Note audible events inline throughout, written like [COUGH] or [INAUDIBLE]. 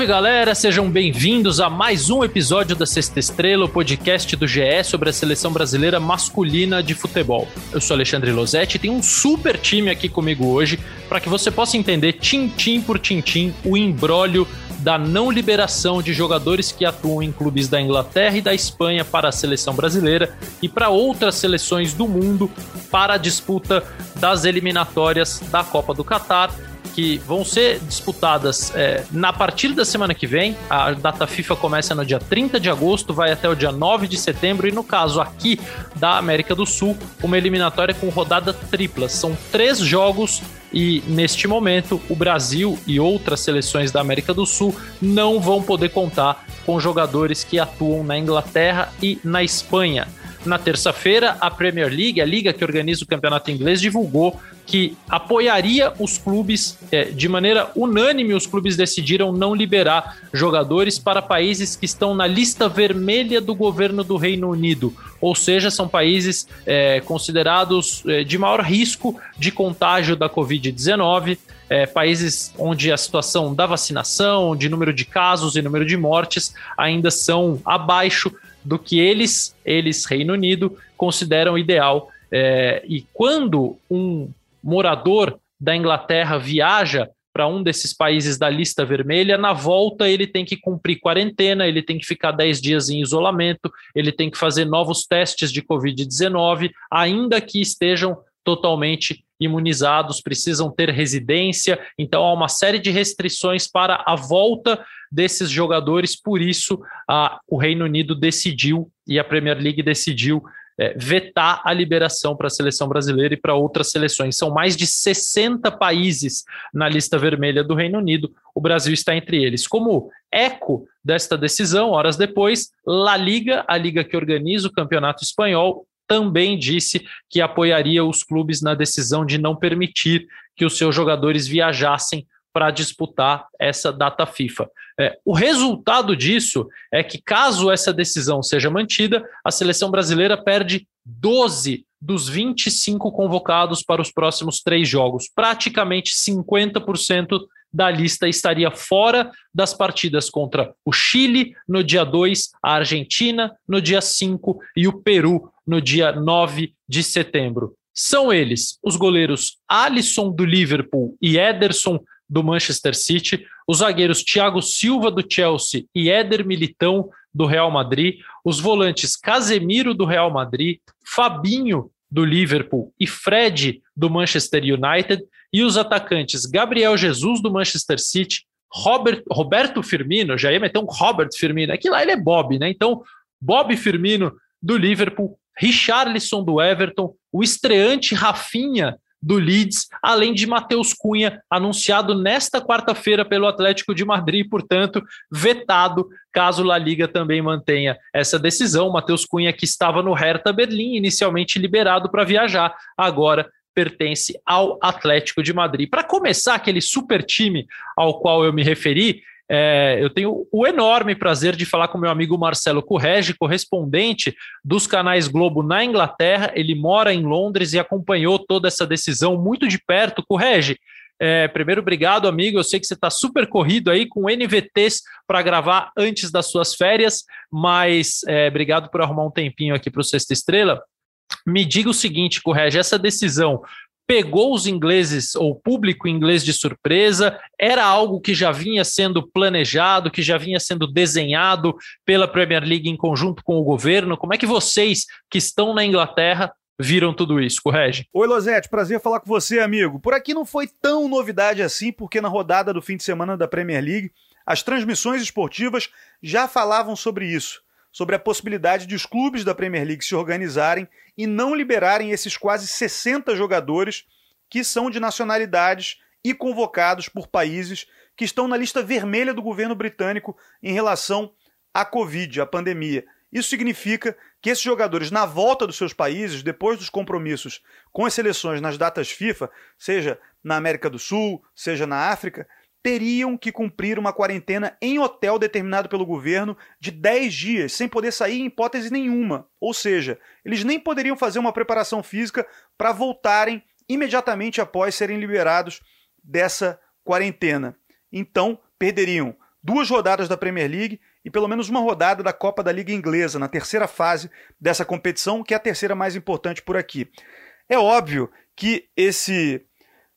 Salve galera, sejam bem-vindos a mais um episódio da Sexta Estrela, o podcast do GE sobre a seleção brasileira masculina de futebol. Eu sou Alexandre Losetti e tem um super time aqui comigo hoje para que você possa entender tintim por tintim o embrólio da não liberação de jogadores que atuam em clubes da Inglaterra e da Espanha para a seleção brasileira e para outras seleções do mundo para a disputa das eliminatórias da Copa do Catar que vão ser disputadas é, na partir da semana que vem. A data FIFA começa no dia 30 de agosto, vai até o dia 9 de setembro, e no caso aqui da América do Sul, uma eliminatória com rodada tripla. São três jogos e neste momento o Brasil e outras seleções da América do Sul não vão poder contar com jogadores que atuam na Inglaterra e na Espanha. Na terça-feira, a Premier League, a liga que organiza o campeonato inglês, divulgou que apoiaria os clubes é, de maneira unânime. Os clubes decidiram não liberar jogadores para países que estão na lista vermelha do governo do Reino Unido, ou seja, são países é, considerados é, de maior risco de contágio da Covid-19. É, países onde a situação da vacinação, de número de casos e número de mortes ainda são abaixo do que eles, eles Reino Unido, consideram ideal. É, e quando um morador da Inglaterra viaja para um desses países da lista vermelha, na volta ele tem que cumprir quarentena, ele tem que ficar 10 dias em isolamento, ele tem que fazer novos testes de Covid-19, ainda que estejam totalmente imunizados, precisam ter residência, então há uma série de restrições para a volta desses jogadores, por isso a, o Reino Unido decidiu e a Premier League decidiu é, vetar a liberação para a seleção brasileira e para outras seleções. São mais de 60 países na lista vermelha do Reino Unido, o Brasil está entre eles. Como eco desta decisão, horas depois, La Liga, a liga que organiza o campeonato espanhol, também disse que apoiaria os clubes na decisão de não permitir que os seus jogadores viajassem para disputar essa data FIFA. É, o resultado disso é que, caso essa decisão seja mantida, a seleção brasileira perde 12 dos 25 convocados para os próximos três jogos. Praticamente 50% da lista estaria fora das partidas contra o Chile no dia 2, a Argentina no dia 5 e o Peru no dia 9 de setembro. São eles os goleiros Alisson do Liverpool e Ederson do Manchester City, os zagueiros Thiago Silva do Chelsea e Éder Militão do Real Madrid, os volantes Casemiro do Real Madrid, Fabinho do Liverpool e Fred do Manchester United, e os atacantes Gabriel Jesus do Manchester City, Robert, Roberto Firmino, já ia meter um Robert Firmino, aqui lá ele é Bob, né? Então, Bob Firmino do Liverpool, Richarlison do Everton, o estreante Rafinha do Leeds, além de Matheus Cunha, anunciado nesta quarta-feira pelo Atlético de Madrid, portanto, vetado caso La Liga também mantenha essa decisão. Matheus Cunha, que estava no Hertha Berlim, inicialmente liberado para viajar, agora pertence ao Atlético de Madrid. Para começar, aquele super time ao qual eu me referi, é, eu tenho o enorme prazer de falar com meu amigo Marcelo Correge, correspondente dos canais Globo na Inglaterra. Ele mora em Londres e acompanhou toda essa decisão muito de perto. Correge, é, primeiro, obrigado, amigo. Eu sei que você está super corrido aí com NVTs para gravar antes das suas férias, mas é, obrigado por arrumar um tempinho aqui para o Sexta Estrela. Me diga o seguinte, Correge, essa decisão pegou os ingleses ou o público inglês de surpresa? Era algo que já vinha sendo planejado, que já vinha sendo desenhado pela Premier League em conjunto com o governo? Como é que vocês que estão na Inglaterra viram tudo isso, correge? Oi, Losete, prazer falar com você, amigo. Por aqui não foi tão novidade assim, porque na rodada do fim de semana da Premier League, as transmissões esportivas já falavam sobre isso sobre a possibilidade de os clubes da Premier League se organizarem e não liberarem esses quase 60 jogadores que são de nacionalidades e convocados por países que estão na lista vermelha do governo britânico em relação à Covid, à pandemia. Isso significa que esses jogadores, na volta dos seus países, depois dos compromissos com as seleções nas datas FIFA, seja na América do Sul, seja na África, teriam que cumprir uma quarentena em hotel determinado pelo governo de 10 dias, sem poder sair em hipótese nenhuma. Ou seja, eles nem poderiam fazer uma preparação física para voltarem imediatamente após serem liberados dessa quarentena. Então, perderiam duas rodadas da Premier League e pelo menos uma rodada da Copa da Liga Inglesa, na terceira fase dessa competição, que é a terceira mais importante por aqui. É óbvio que esse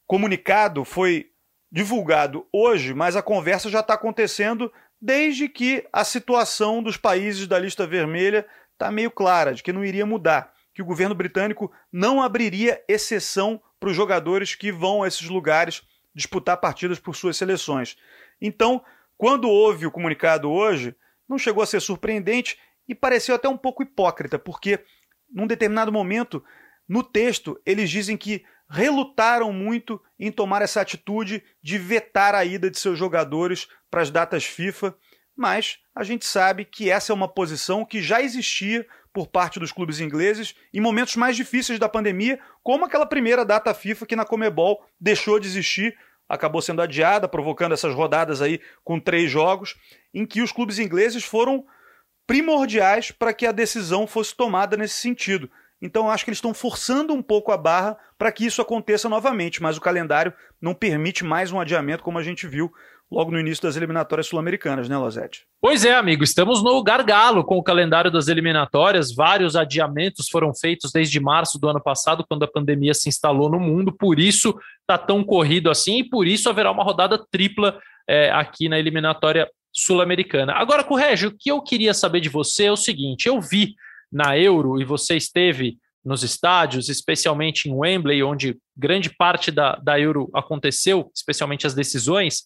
comunicado foi divulgado hoje, mas a conversa já está acontecendo desde que a situação dos países da lista vermelha está meio clara, de que não iria mudar, que o governo britânico não abriria exceção para os jogadores que vão a esses lugares disputar partidas por suas seleções. Então, quando houve o comunicado hoje, não chegou a ser surpreendente e pareceu até um pouco hipócrita, porque num determinado momento, no texto, eles dizem que relutaram muito em tomar essa atitude de vetar a ida de seus jogadores para as datas FIFA, mas a gente sabe que essa é uma posição que já existia por parte dos clubes ingleses em momentos mais difíceis da pandemia, como aquela primeira data FIFA que na Comebol deixou de existir acabou sendo adiada, provocando essas rodadas aí com três jogos, em que os clubes ingleses foram primordiais para que a decisão fosse tomada nesse sentido. Então, acho que eles estão forçando um pouco a barra para que isso aconteça novamente, mas o calendário não permite mais um adiamento, como a gente viu logo no início das eliminatórias sul-americanas, né, Lozete? Pois é, amigo, estamos no gargalo com o calendário das eliminatórias. Vários adiamentos foram feitos desde março do ano passado, quando a pandemia se instalou no mundo. Por isso está tão corrido assim e por isso haverá uma rodada tripla é, aqui na eliminatória sul-americana. Agora, Corrégio, o que eu queria saber de você é o seguinte: eu vi na Euro e você esteve nos estádios, especialmente em Wembley, onde grande parte da, da Euro aconteceu, especialmente as decisões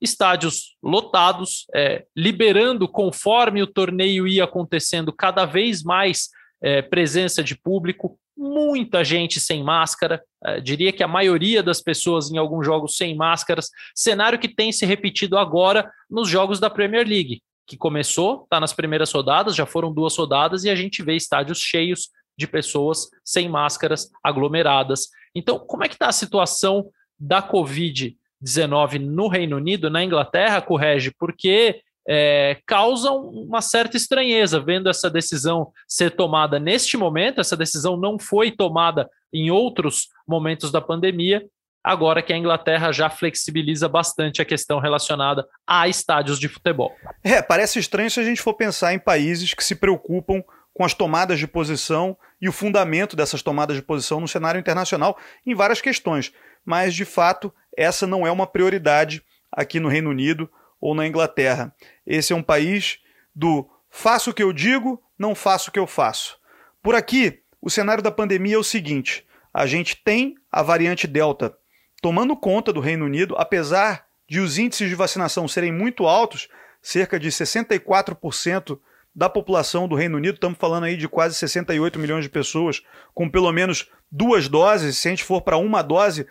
estádios lotados, é, liberando conforme o torneio ia acontecendo cada vez mais é, presença de público, muita gente sem máscara, é, diria que a maioria das pessoas em alguns jogos sem máscaras, cenário que tem se repetido agora nos jogos da Premier League, que começou, está nas primeiras rodadas, já foram duas rodadas e a gente vê estádios cheios de pessoas sem máscaras aglomeradas. Então, como é que está a situação da Covid 19 no Reino Unido, na Inglaterra, correge, porque é, causam uma certa estranheza vendo essa decisão ser tomada neste momento. Essa decisão não foi tomada em outros momentos da pandemia, agora que a Inglaterra já flexibiliza bastante a questão relacionada a estádios de futebol. É, parece estranho se a gente for pensar em países que se preocupam com as tomadas de posição e o fundamento dessas tomadas de posição no cenário internacional em várias questões. Mas, de fato, essa não é uma prioridade aqui no Reino Unido ou na Inglaterra. Esse é um país do faço o que eu digo, não faço o que eu faço. Por aqui, o cenário da pandemia é o seguinte: a gente tem a variante Delta tomando conta do Reino Unido, apesar de os índices de vacinação serem muito altos, cerca de 64% da população do Reino Unido, estamos falando aí de quase 68 milhões de pessoas com pelo menos duas doses, se a gente for para uma dose,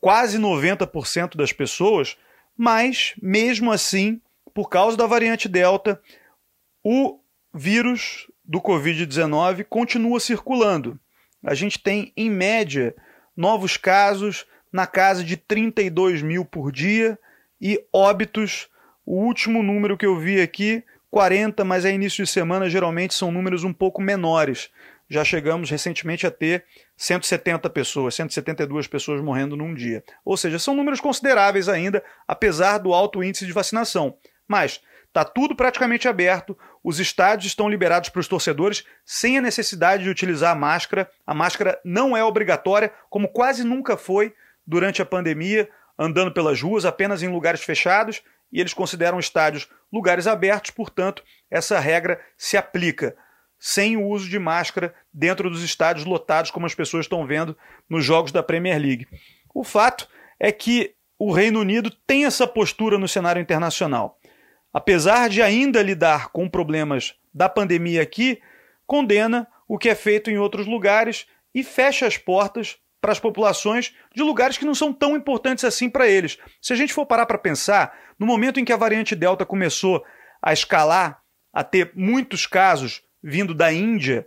quase 90% das pessoas, mas mesmo assim, por causa da variante Delta, o vírus do Covid-19 continua circulando. A gente tem, em média, novos casos na casa de 32 mil por dia e óbitos. O último número que eu vi aqui, 40, mas é início de semana, geralmente são números um pouco menores já chegamos recentemente a ter 170 pessoas, 172 pessoas morrendo num dia. Ou seja, são números consideráveis ainda, apesar do alto índice de vacinação. Mas está tudo praticamente aberto, os estádios estão liberados para os torcedores sem a necessidade de utilizar a máscara. A máscara não é obrigatória, como quase nunca foi durante a pandemia, andando pelas ruas, apenas em lugares fechados, e eles consideram estádios lugares abertos, portanto, essa regra se aplica sem o uso de máscara dentro dos estádios lotados, como as pessoas estão vendo nos jogos da Premier League. O fato é que o Reino Unido tem essa postura no cenário internacional. Apesar de ainda lidar com problemas da pandemia aqui, condena o que é feito em outros lugares e fecha as portas para as populações de lugares que não são tão importantes assim para eles. Se a gente for parar para pensar, no momento em que a variante Delta começou a escalar, a ter muitos casos vindo da Índia,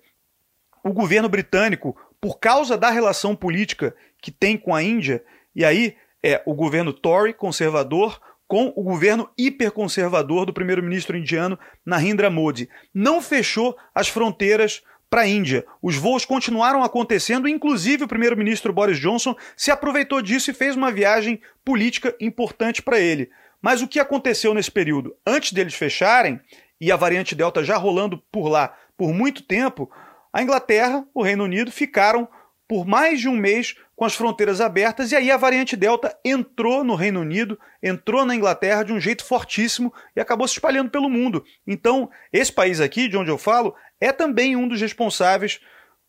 o governo britânico, por causa da relação política que tem com a Índia, e aí é o governo Tory, conservador, com o governo hiperconservador do primeiro-ministro indiano Narendra Modi. Não fechou as fronteiras para a Índia. Os voos continuaram acontecendo, inclusive o primeiro-ministro Boris Johnson se aproveitou disso e fez uma viagem política importante para ele. Mas o que aconteceu nesse período? Antes deles fecharem, e a variante Delta já rolando por lá por muito tempo, a Inglaterra, o Reino Unido ficaram por mais de um mês com as fronteiras abertas, e aí a variante Delta entrou no Reino Unido, entrou na Inglaterra de um jeito fortíssimo e acabou se espalhando pelo mundo. Então, esse país aqui, de onde eu falo, é também um dos responsáveis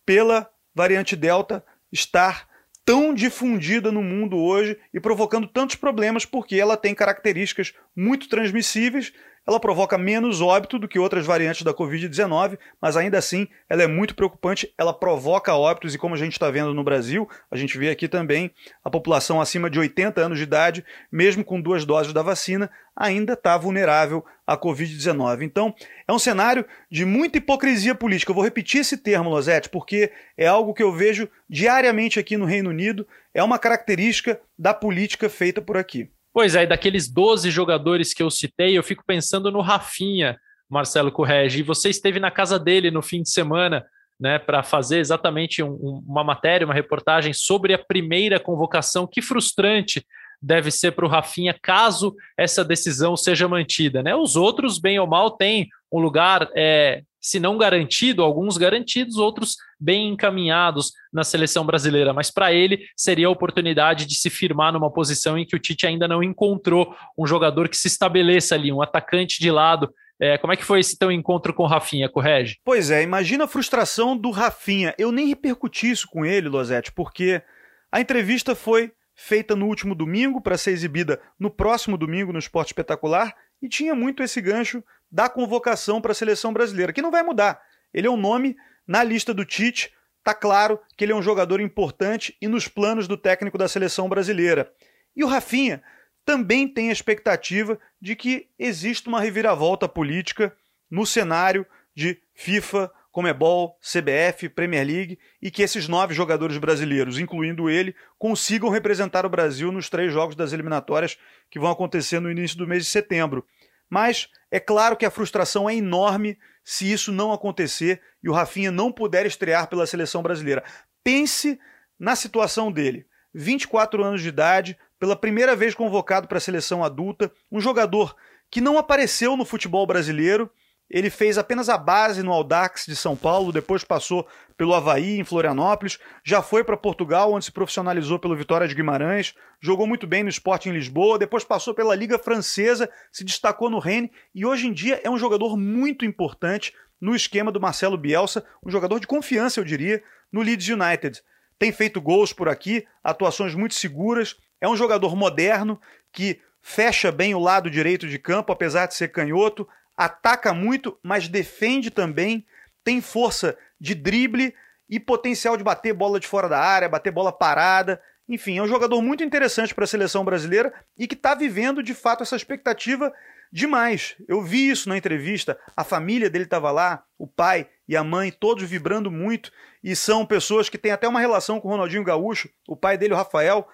pela variante Delta estar tão difundida no mundo hoje e provocando tantos problemas porque ela tem características muito transmissíveis ela provoca menos óbito do que outras variantes da Covid-19, mas ainda assim ela é muito preocupante, ela provoca óbitos e como a gente está vendo no Brasil, a gente vê aqui também a população acima de 80 anos de idade, mesmo com duas doses da vacina, ainda está vulnerável à Covid-19. Então, é um cenário de muita hipocrisia política. Eu vou repetir esse termo, Losete, porque é algo que eu vejo diariamente aqui no Reino Unido, é uma característica da política feita por aqui. Pois é, daqueles 12 jogadores que eu citei, eu fico pensando no Rafinha, Marcelo Correge, e você esteve na casa dele no fim de semana, né, para fazer exatamente um, uma matéria, uma reportagem sobre a primeira convocação. Que frustrante deve ser para o Rafinha caso essa decisão seja mantida. Né? Os outros, bem ou mal, têm um lugar, é, se não garantido, alguns garantidos, outros bem encaminhados na seleção brasileira. Mas para ele seria a oportunidade de se firmar numa posição em que o Tite ainda não encontrou um jogador que se estabeleça ali, um atacante de lado. É, como é que foi esse teu encontro com o Rafinha, correge? Pois é, imagina a frustração do Rafinha. Eu nem repercuti isso com ele, Lozete, porque a entrevista foi feita no último domingo para ser exibida no próximo domingo no Esporte Espetacular e tinha muito esse gancho da convocação para a seleção brasileira, que não vai mudar. Ele é um nome na lista do Tite, tá claro que ele é um jogador importante e nos planos do técnico da seleção brasileira. E o Rafinha também tem a expectativa de que exista uma reviravolta política no cenário de FIFA, Comebol, CBF, Premier League e que esses nove jogadores brasileiros, incluindo ele, consigam representar o Brasil nos três jogos das eliminatórias que vão acontecer no início do mês de setembro. Mas é claro que a frustração é enorme se isso não acontecer e o Rafinha não puder estrear pela seleção brasileira. Pense na situação dele. 24 anos de idade, pela primeira vez convocado para a seleção adulta, um jogador que não apareceu no futebol brasileiro ele fez apenas a base no Audax de São Paulo, depois passou pelo Havaí, em Florianópolis, já foi para Portugal, onde se profissionalizou pelo Vitória de Guimarães, jogou muito bem no esporte em Lisboa, depois passou pela Liga Francesa, se destacou no Rennes e hoje em dia é um jogador muito importante no esquema do Marcelo Bielsa, um jogador de confiança, eu diria, no Leeds United. Tem feito gols por aqui, atuações muito seguras, é um jogador moderno que fecha bem o lado direito de campo, apesar de ser canhoto, ataca muito, mas defende também, tem força de drible e potencial de bater bola de fora da área, bater bola parada. Enfim, é um jogador muito interessante para a seleção brasileira e que está vivendo de fato essa expectativa demais. Eu vi isso na entrevista, a família dele estava lá, o pai e a mãe, todos vibrando muito, e são pessoas que têm até uma relação com o Ronaldinho Gaúcho. O pai dele, o Rafael,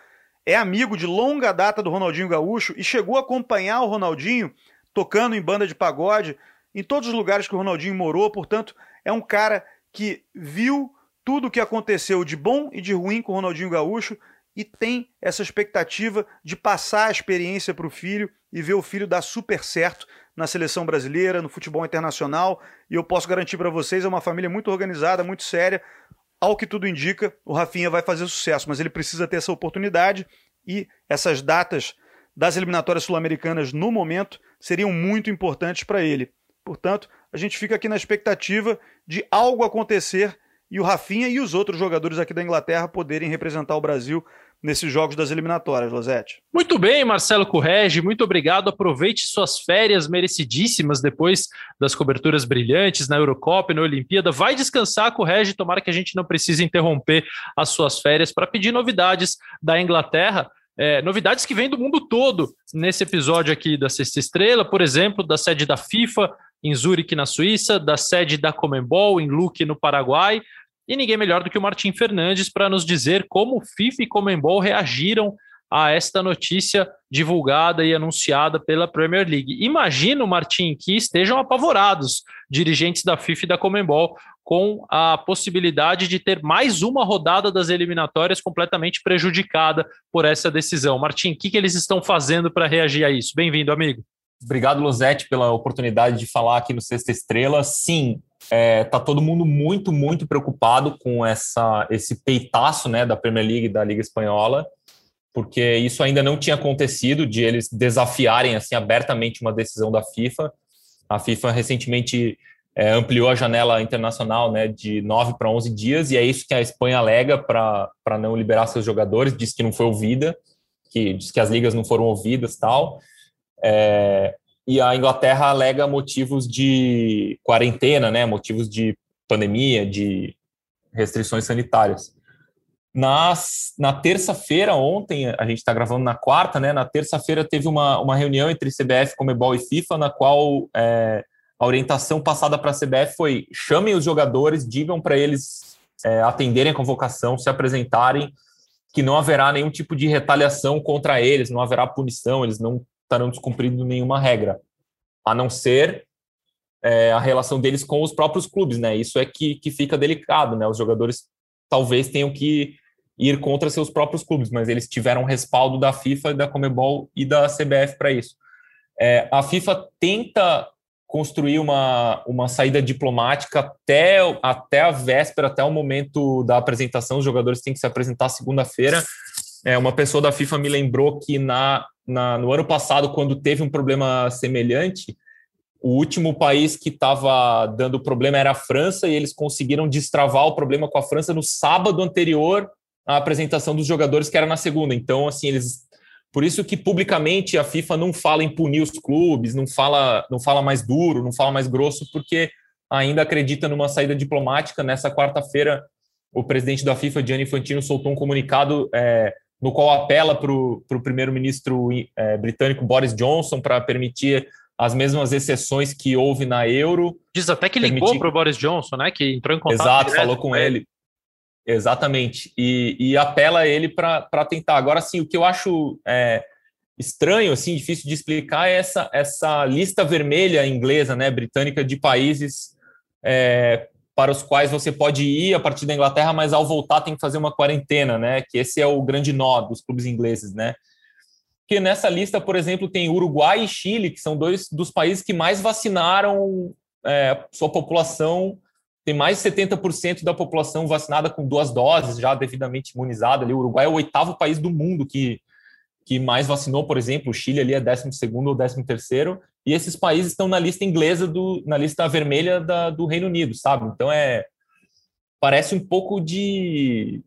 é amigo de longa data do Ronaldinho Gaúcho e chegou a acompanhar o Ronaldinho tocando em banda de pagode, em todos os lugares que o Ronaldinho morou, portanto, é um cara que viu tudo o que aconteceu de bom e de ruim com o Ronaldinho Gaúcho e tem essa expectativa de passar a experiência para o filho e ver o filho dar super certo na seleção brasileira, no futebol internacional. E eu posso garantir para vocês, é uma família muito organizada, muito séria. Ao que tudo indica, o Rafinha vai fazer sucesso, mas ele precisa ter essa oportunidade e essas datas das eliminatórias sul-americanas no momento seriam muito importantes para ele. Portanto, a gente fica aqui na expectativa de algo acontecer e o Rafinha e os outros jogadores aqui da Inglaterra poderem representar o Brasil nesses jogos das eliminatórias, Losete. Muito bem, Marcelo Correge, muito obrigado. Aproveite suas férias merecidíssimas depois das coberturas brilhantes na Eurocopa e na Olimpíada. Vai descansar, Correge, tomara que a gente não precise interromper as suas férias para pedir novidades da Inglaterra. É, novidades que vêm do mundo todo nesse episódio aqui da Sexta Estrela, por exemplo, da sede da FIFA em Zurique, na Suíça, da sede da Comembol em Luque, no Paraguai, e ninguém melhor do que o Martim Fernandes para nos dizer como FIFA e Comembol reagiram a esta notícia divulgada e anunciada pela Premier League. Imagino, Martim, que estejam apavorados dirigentes da FIFA e da Comembol com a possibilidade de ter mais uma rodada das eliminatórias completamente prejudicada por essa decisão. Martim, o que, que eles estão fazendo para reagir a isso? Bem-vindo, amigo. Obrigado, Luzete, pela oportunidade de falar aqui no Sexta Estrela. Sim, é, tá todo mundo muito, muito preocupado com essa, esse peitaço né, da Premier League da Liga Espanhola, porque isso ainda não tinha acontecido de eles desafiarem assim abertamente uma decisão da FIFA. A FIFA recentemente é, ampliou a janela internacional né, de 9 para 11 dias, e é isso que a Espanha alega para não liberar seus jogadores, diz que não foi ouvida, que diz que as ligas não foram ouvidas tal. É, e a Inglaterra alega motivos de quarentena, né, motivos de pandemia, de restrições sanitárias. Nas, na terça-feira, ontem, a gente está gravando na quarta, né? Na terça-feira teve uma, uma reunião entre CBF, Comebol e FIFA, na qual é, a orientação passada para a CBF foi: chamem os jogadores, digam para eles é, atenderem a convocação, se apresentarem, que não haverá nenhum tipo de retaliação contra eles, não haverá punição, eles não estarão descumprindo nenhuma regra, a não ser é, a relação deles com os próprios clubes, né? Isso é que, que fica delicado, né? Os jogadores talvez tenham que ir contra seus próprios clubes, mas eles tiveram respaldo da FIFA, da Comebol e da CBF para isso. É, a FIFA tenta construir uma, uma saída diplomática até, até a véspera, até o momento da apresentação. Os jogadores têm que se apresentar segunda-feira. É, uma pessoa da FIFA me lembrou que na na, no ano passado, quando teve um problema semelhante, o último país que estava dando problema era a França e eles conseguiram destravar o problema com a França no sábado anterior à apresentação dos jogadores, que era na segunda. Então, assim, eles. Por isso que publicamente a FIFA não fala em punir os clubes, não fala, não fala mais duro, não fala mais grosso, porque ainda acredita numa saída diplomática. Nessa quarta-feira, o presidente da FIFA, Gianni Infantino, soltou um comunicado é, no qual apela para o primeiro-ministro é, britânico Boris Johnson para permitir as mesmas exceções que houve na euro. Diz até que permitir... ligou para o Boris Johnson, né? Que entrou em contato. Exato, falou com ele. Exatamente. E, e apela ele para tentar. Agora, sim, o que eu acho é, estranho, assim, difícil de explicar é essa, essa lista vermelha inglesa, né, britânica, de países é, para os quais você pode ir a partir da Inglaterra, mas ao voltar tem que fazer uma quarentena, né? Que esse é o grande nó dos clubes ingleses, né? Que nessa lista, por exemplo, tem Uruguai e Chile, que são dois dos países que mais vacinaram é, sua população. Tem mais de 70% da população vacinada com duas doses, já devidamente imunizada. Ali, o Uruguai é o oitavo país do mundo que, que mais vacinou, por exemplo. O Chile ali é 12 ou 13 terceiro e esses países estão na lista inglesa do, na lista vermelha da, do Reino Unido, sabe? Então é parece um pouco de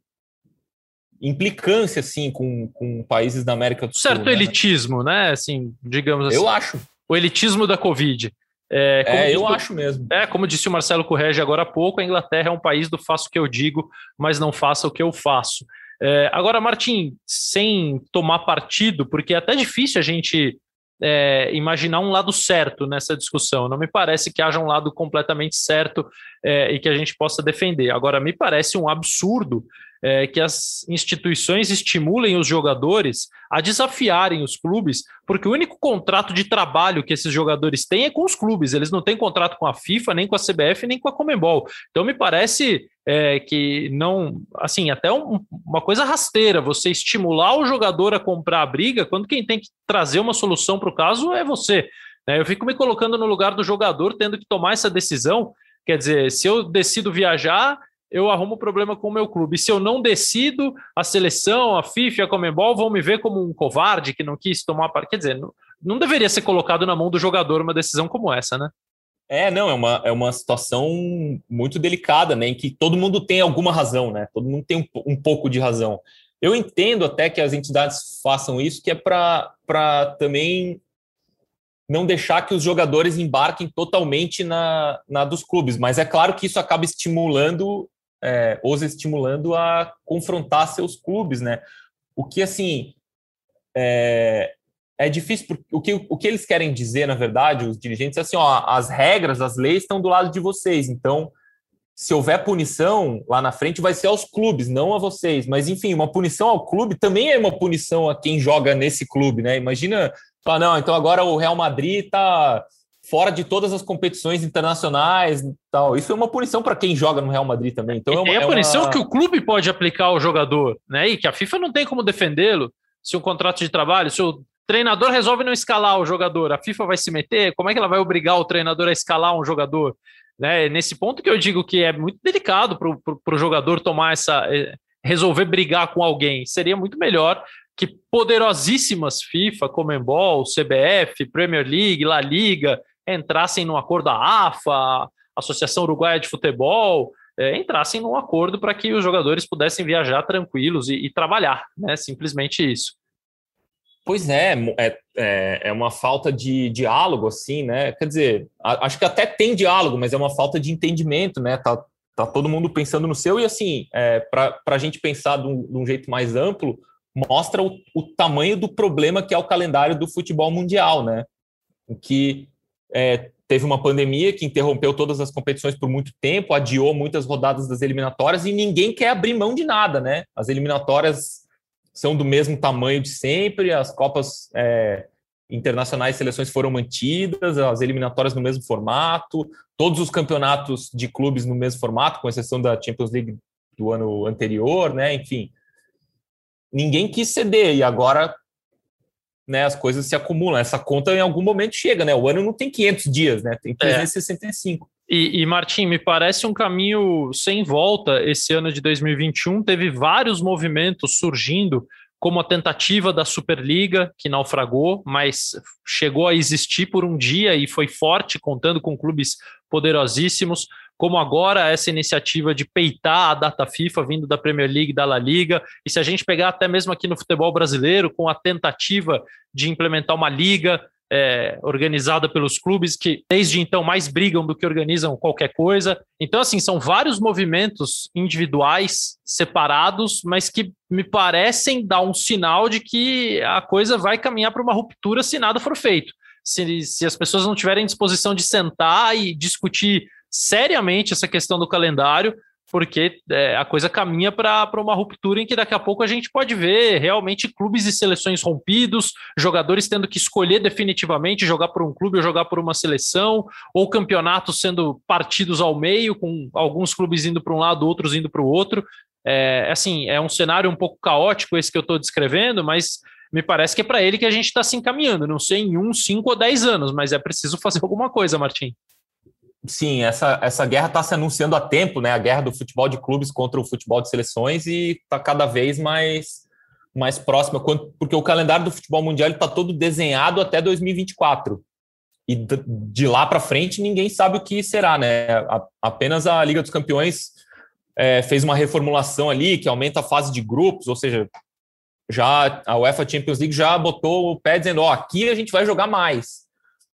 implicância assim com, com países da América do certo Sul. Certo né? elitismo, né? Assim, digamos assim. Eu acho. O elitismo da Covid. É, é eu acho mesmo. É, como disse o Marcelo Correge agora há pouco, a Inglaterra é um país do faço o que eu digo, mas não faça o que eu faço. É, agora, Martim, sem tomar partido, porque é até difícil a gente é, imaginar um lado certo nessa discussão. Não me parece que haja um lado completamente certo é, e que a gente possa defender. Agora, me parece um absurdo é, que as instituições estimulem os jogadores a desafiarem os clubes, porque o único contrato de trabalho que esses jogadores têm é com os clubes. Eles não têm contrato com a FIFA, nem com a CBF, nem com a Comembol. Então, me parece é, que não, assim, até um, uma coisa rasteira você estimular o jogador a comprar a briga quando quem tem que trazer uma solução para o caso é você. Né? Eu fico me colocando no lugar do jogador tendo que tomar essa decisão. Quer dizer, se eu decido viajar, eu arrumo problema com o meu clube. Se eu não decido, a seleção, a FIFA a Comembol vão me ver como um covarde que não quis tomar parte. Quer dizer, não, não deveria ser colocado na mão do jogador uma decisão como essa, né? É, não, é uma, é uma situação muito delicada, né? Em que todo mundo tem alguma razão, né? Todo mundo tem um, um pouco de razão. Eu entendo até que as entidades façam isso, que é para também não deixar que os jogadores embarquem totalmente na, na dos clubes, mas é claro que isso acaba estimulando é, os estimulando a confrontar seus clubes, né? O que, assim, é, é difícil, porque o que, o que eles querem dizer, na verdade, os dirigentes, é assim, ó, as regras, as leis estão do lado de vocês, então, se houver punição lá na frente, vai ser aos clubes, não a vocês. Mas, enfim, uma punição ao clube também é uma punição a quem joga nesse clube, né? Imagina, falar, não, então agora o Real Madrid tá fora de todas as competições internacionais e tal. Isso é uma punição para quem joga no Real Madrid também. Então é, uma, é a punição uma... que o clube pode aplicar ao jogador, né? E que a FIFA não tem como defendê-lo se um contrato de trabalho, se o treinador resolve não escalar o jogador, a FIFA vai se meter? Como é que ela vai obrigar o treinador a escalar um jogador? Né? Nesse ponto que eu digo que é muito delicado para o jogador tomar essa. Eh, resolver brigar com alguém. Seria muito melhor que poderosíssimas FIFA, Comembol, CBF, Premier League, La Liga, entrassem no acordo da AFA, Associação Uruguaia de Futebol, é, entrassem num acordo para que os jogadores pudessem viajar tranquilos e, e, trabalhar, né? Simplesmente isso. Pois é, é, é, é uma falta de diálogo, assim, né? Quer dizer, a, acho que até tem diálogo, mas é uma falta de entendimento, né? Tá, tá todo mundo pensando no seu, e assim, é, para a gente pensar de um, de um, jeito mais amplo, mostra o, o tamanho do problema que é o calendário do futebol mundial, né? Que é, teve uma pandemia que interrompeu todas as competições por muito tempo, adiou muitas rodadas das eliminatórias e ninguém quer abrir mão de nada, né? As eliminatórias são do mesmo tamanho de sempre, as Copas é, internacionais seleções foram mantidas, as eliminatórias no mesmo formato, todos os campeonatos de clubes no mesmo formato, com exceção da Champions League do ano anterior, né? Enfim, ninguém quis ceder e agora né, as coisas se acumulam. Essa conta em algum momento chega, né? O ano não tem 500 dias, né? Tem 365. É. E, e Martim, me parece um caminho sem volta esse ano de 2021. Teve vários movimentos surgindo, como a tentativa da Superliga, que naufragou, mas chegou a existir por um dia e foi forte, contando com clubes poderosíssimos como agora essa iniciativa de peitar a data FIFA vindo da Premier League da La Liga, e se a gente pegar até mesmo aqui no futebol brasileiro, com a tentativa de implementar uma liga é, organizada pelos clubes que desde então mais brigam do que organizam qualquer coisa. Então, assim, são vários movimentos individuais separados, mas que me parecem dar um sinal de que a coisa vai caminhar para uma ruptura se nada for feito. Se, se as pessoas não tiverem disposição de sentar e discutir seriamente essa questão do calendário, porque é, a coisa caminha para uma ruptura em que daqui a pouco a gente pode ver realmente clubes e seleções rompidos, jogadores tendo que escolher definitivamente jogar por um clube ou jogar por uma seleção, ou campeonatos sendo partidos ao meio, com alguns clubes indo para um lado, outros indo para o outro. É, assim, é um cenário um pouco caótico esse que eu estou descrevendo, mas me parece que é para ele que a gente está se encaminhando. Não sei em um, cinco ou dez anos, mas é preciso [LAUGHS] fazer alguma coisa, Martim. Sim, essa, essa guerra está se anunciando há tempo, né? A guerra do futebol de clubes contra o futebol de seleções e está cada vez mais, mais próxima, porque o calendário do futebol mundial está todo desenhado até 2024. E de lá para frente ninguém sabe o que será, né? Apenas a Liga dos Campeões é, fez uma reformulação ali que aumenta a fase de grupos, ou seja, já a UEFA Champions League já botou o pé dizendo: ó, aqui a gente vai jogar mais.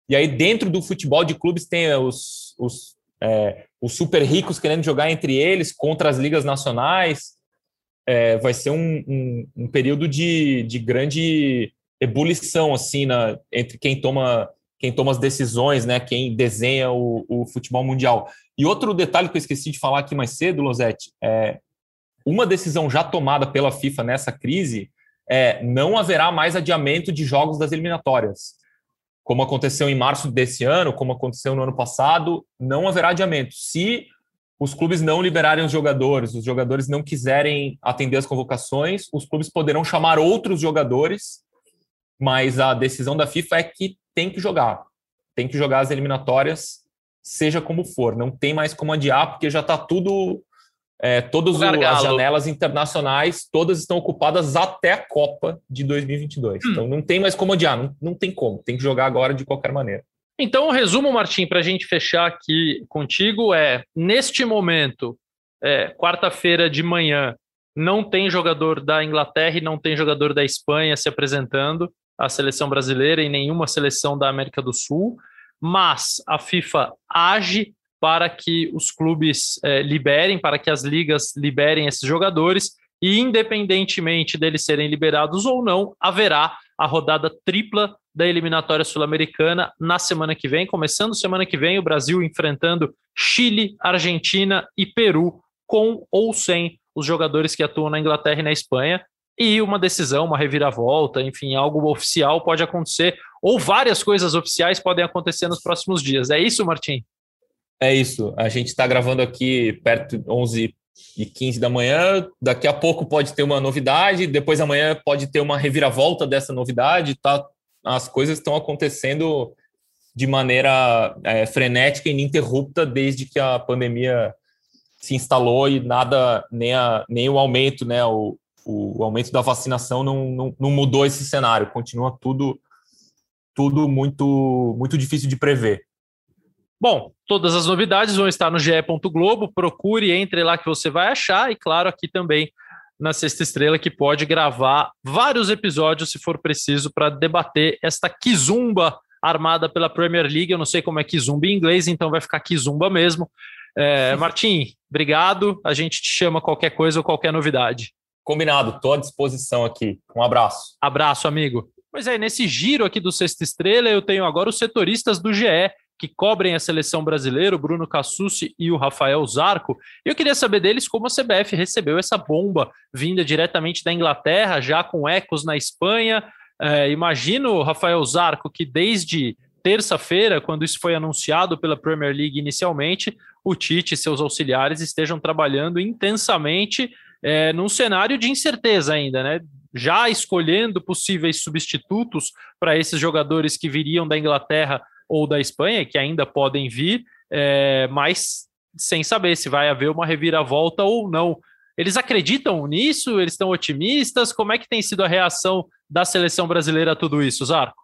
E aí, dentro do futebol de clubes, tem os, os, é, os super ricos querendo jogar entre eles contra as ligas nacionais. É, vai ser um, um, um, período de, de grande ebulição assim na, entre quem toma quem toma as decisões, né, quem desenha o, o futebol mundial. E outro detalhe que eu esqueci de falar aqui mais cedo, Losetti, é uma decisão já tomada pela FIFA nessa crise é não haverá mais adiamento de jogos das eliminatórias como aconteceu em março desse ano, como aconteceu no ano passado, não haverá adiamento. Se os clubes não liberarem os jogadores, os jogadores não quiserem atender as convocações, os clubes poderão chamar outros jogadores, mas a decisão da FIFA é que tem que jogar. Tem que jogar as eliminatórias, seja como for. Não tem mais como adiar, porque já está tudo é, todas as janelas internacionais, todas estão ocupadas até a Copa de 2022. Hum. Então não tem mais como odiar, não, não tem como, tem que jogar agora de qualquer maneira. Então, o resumo, Martim, para a gente fechar aqui contigo é: neste momento, é, quarta-feira de manhã, não tem jogador da Inglaterra e não tem jogador da Espanha se apresentando à seleção brasileira e nenhuma seleção da América do Sul, mas a FIFA age para que os clubes é, liberem, para que as ligas liberem esses jogadores, e independentemente deles serem liberados ou não, haverá a rodada tripla da eliminatória sul-americana na semana que vem. Começando semana que vem, o Brasil enfrentando Chile, Argentina e Peru, com ou sem os jogadores que atuam na Inglaterra e na Espanha. e uma decisão, uma reviravolta, enfim, algo oficial pode acontecer, ou várias coisas oficiais podem acontecer nos próximos dias. É isso, Martim? É isso. A gente está gravando aqui perto de 11 e 15 da manhã. Daqui a pouco pode ter uma novidade, depois amanhã pode ter uma reviravolta dessa novidade. Tá? As coisas estão acontecendo de maneira é, frenética e ininterrupta desde que a pandemia se instalou e nada, nem, a, nem o aumento, né, o, o aumento da vacinação não, não, não mudou esse cenário, continua tudo tudo muito muito difícil de prever. Bom, todas as novidades vão estar no ge. Globo. Procure, entre lá que você vai achar. E claro, aqui também na Sexta Estrela, que pode gravar vários episódios, se for preciso, para debater esta Kizumba armada pela Premier League. Eu não sei como é Kizumba em inglês, então vai ficar Kizumba mesmo. É, [LAUGHS] Martim, obrigado. A gente te chama qualquer coisa ou qualquer novidade. Combinado, estou à disposição aqui. Um abraço. Abraço, amigo. Pois é, nesse giro aqui do Sexta Estrela, eu tenho agora os setoristas do GE, que cobrem a seleção brasileira, o Bruno Cassucci e o Rafael Zarco. Eu queria saber deles como a CBF recebeu essa bomba vinda diretamente da Inglaterra, já com ecos na Espanha. É, imagino, Rafael Zarco, que desde terça-feira, quando isso foi anunciado pela Premier League inicialmente, o Tite e seus auxiliares estejam trabalhando intensamente é, num cenário de incerteza ainda, né? Já escolhendo possíveis substitutos para esses jogadores que viriam da Inglaterra ou da Espanha, que ainda podem vir, é, mas sem saber se vai haver uma reviravolta ou não. Eles acreditam nisso? Eles estão otimistas? Como é que tem sido a reação da seleção brasileira a tudo isso, Zarco?